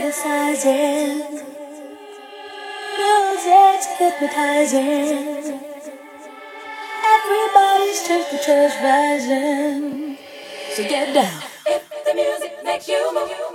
criticizing. Music's hypnotizing. Everybody's temperature's rising. So get down. If the music makes you move.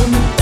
Because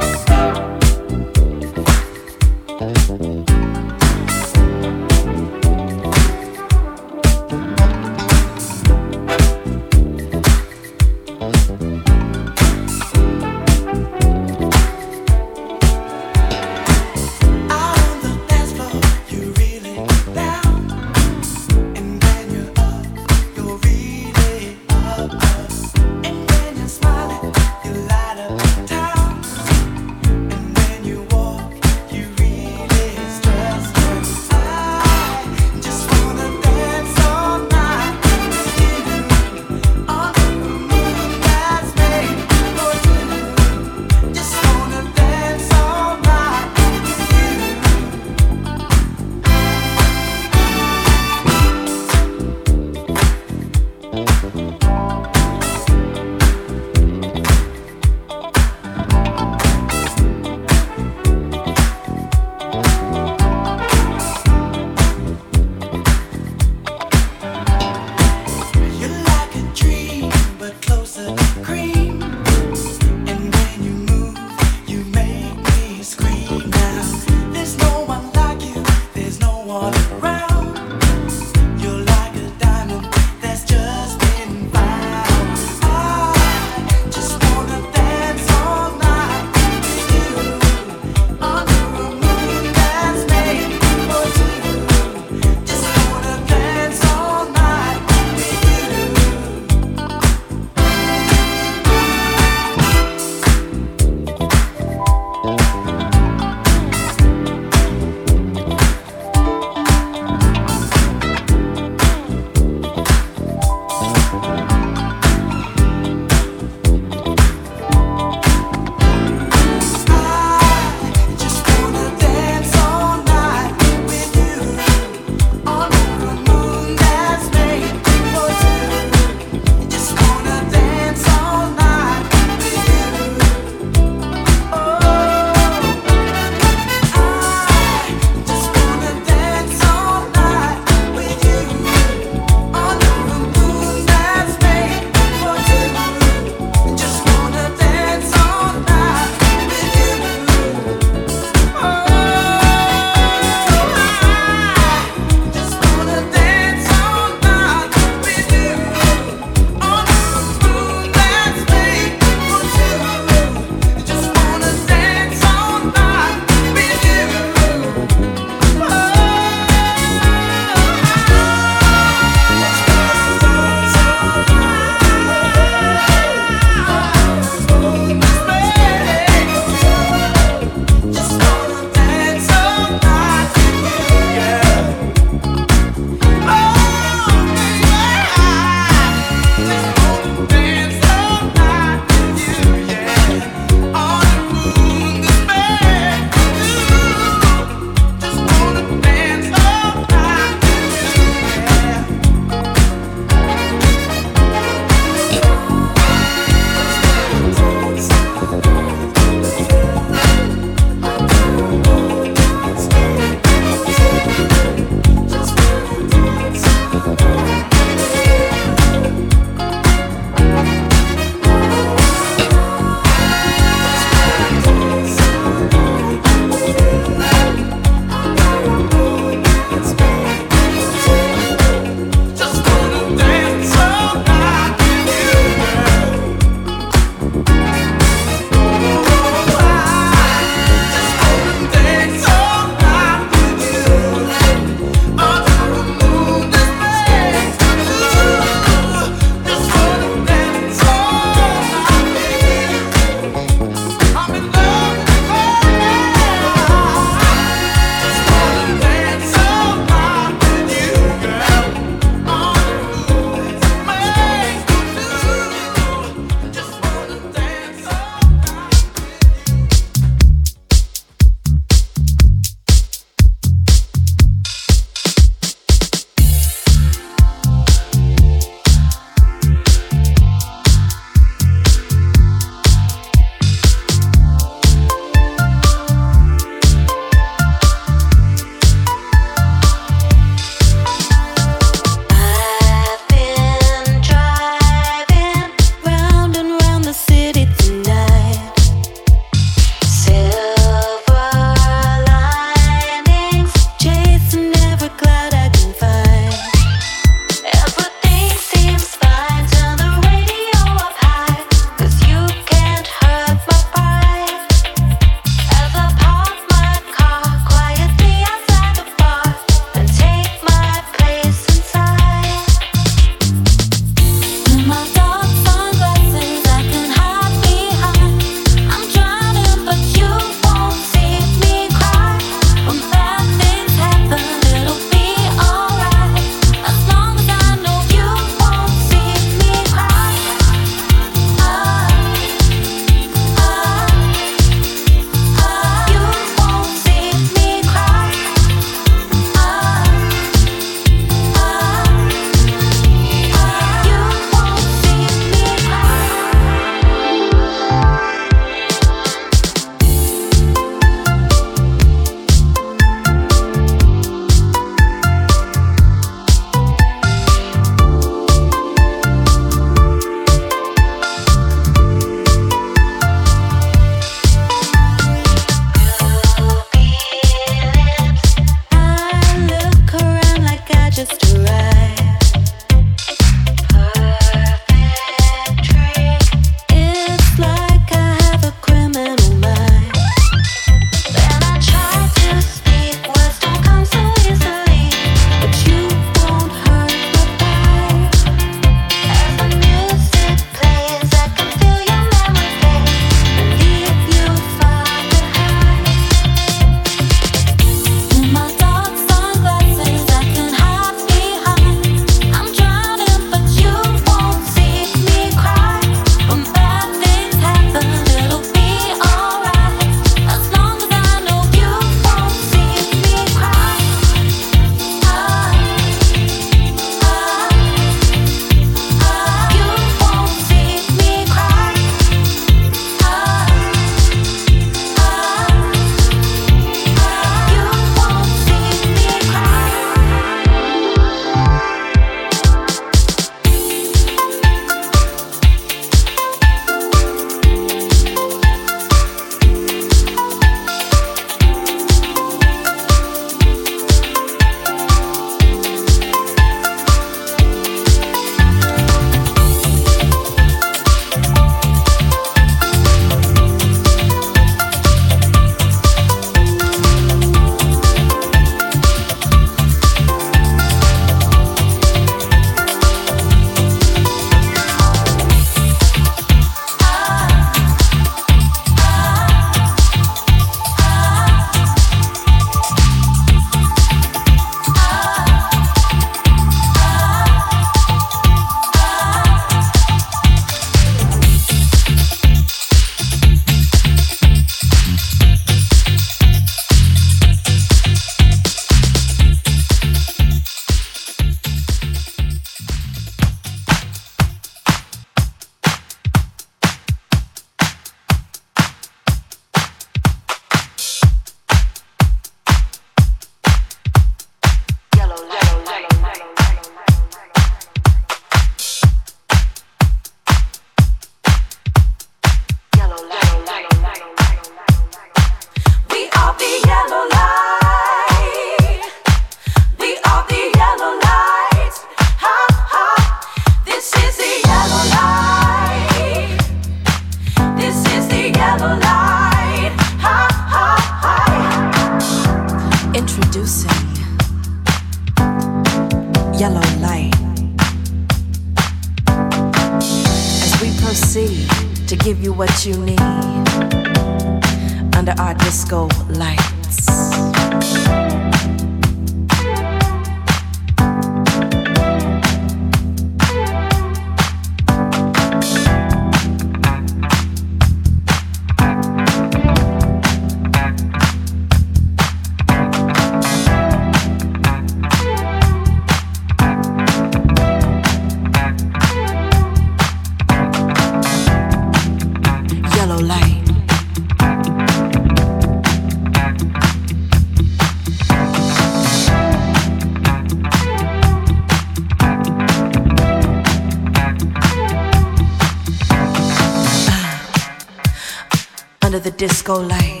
go like.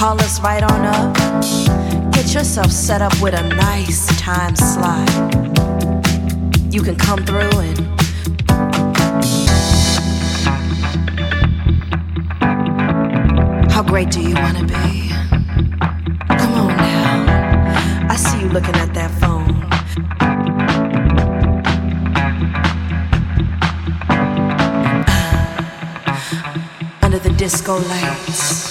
Disco on up, get yourself set up with a nice time slot. You can come through and How great do you want to be? Come on now. I see you looking at that phone. Uh, under the disco lights.